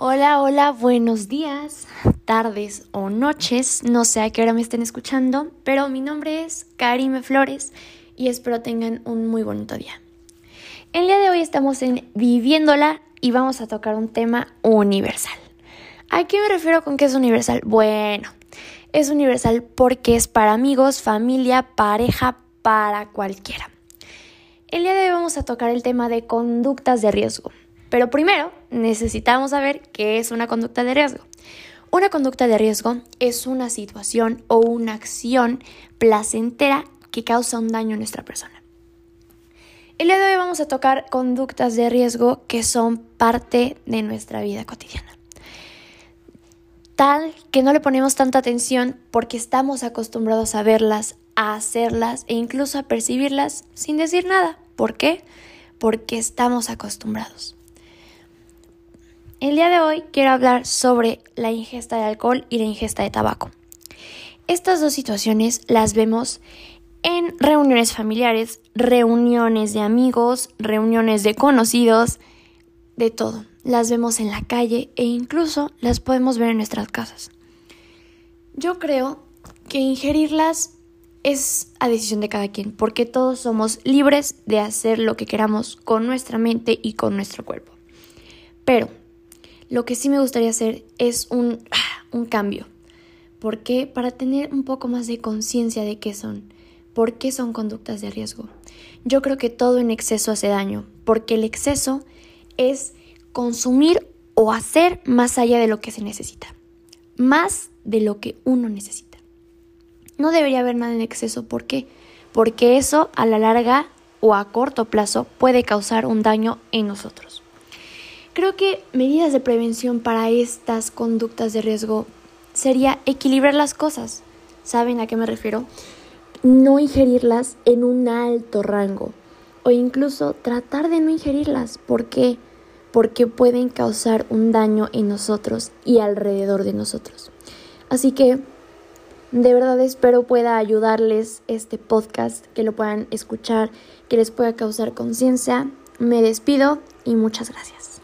Hola, hola, buenos días, tardes o noches, no sé a qué hora me estén escuchando, pero mi nombre es Karime Flores y espero tengan un muy bonito día. El día de hoy estamos en Viviéndola y vamos a tocar un tema universal. ¿A qué me refiero con que es universal? Bueno, es universal porque es para amigos, familia, pareja, para cualquiera. El día de hoy vamos a tocar el tema de conductas de riesgo. Pero primero necesitamos saber qué es una conducta de riesgo. Una conducta de riesgo es una situación o una acción placentera que causa un daño a nuestra persona. El día de hoy vamos a tocar conductas de riesgo que son parte de nuestra vida cotidiana. Tal que no le ponemos tanta atención porque estamos acostumbrados a verlas, a hacerlas e incluso a percibirlas sin decir nada. ¿Por qué? Porque estamos acostumbrados. El día de hoy quiero hablar sobre la ingesta de alcohol y la ingesta de tabaco. Estas dos situaciones las vemos en reuniones familiares, reuniones de amigos, reuniones de conocidos, de todo. Las vemos en la calle e incluso las podemos ver en nuestras casas. Yo creo que ingerirlas es a decisión de cada quien, porque todos somos libres de hacer lo que queramos con nuestra mente y con nuestro cuerpo. Pero lo que sí me gustaría hacer es un, un cambio. ¿Por qué? Para tener un poco más de conciencia de qué son. ¿Por qué son conductas de riesgo? Yo creo que todo en exceso hace daño, porque el exceso es consumir o hacer más allá de lo que se necesita, más de lo que uno necesita. No debería haber nada en exceso, ¿por qué? Porque eso a la larga o a corto plazo puede causar un daño en nosotros. Creo que medidas de prevención para estas conductas de riesgo sería equilibrar las cosas. ¿Saben a qué me refiero? No ingerirlas en un alto rango o incluso tratar de no ingerirlas. ¿Por qué? Porque pueden causar un daño en nosotros y alrededor de nosotros. Así que de verdad espero pueda ayudarles este podcast, que lo puedan escuchar, que les pueda causar conciencia. Me despido y muchas gracias.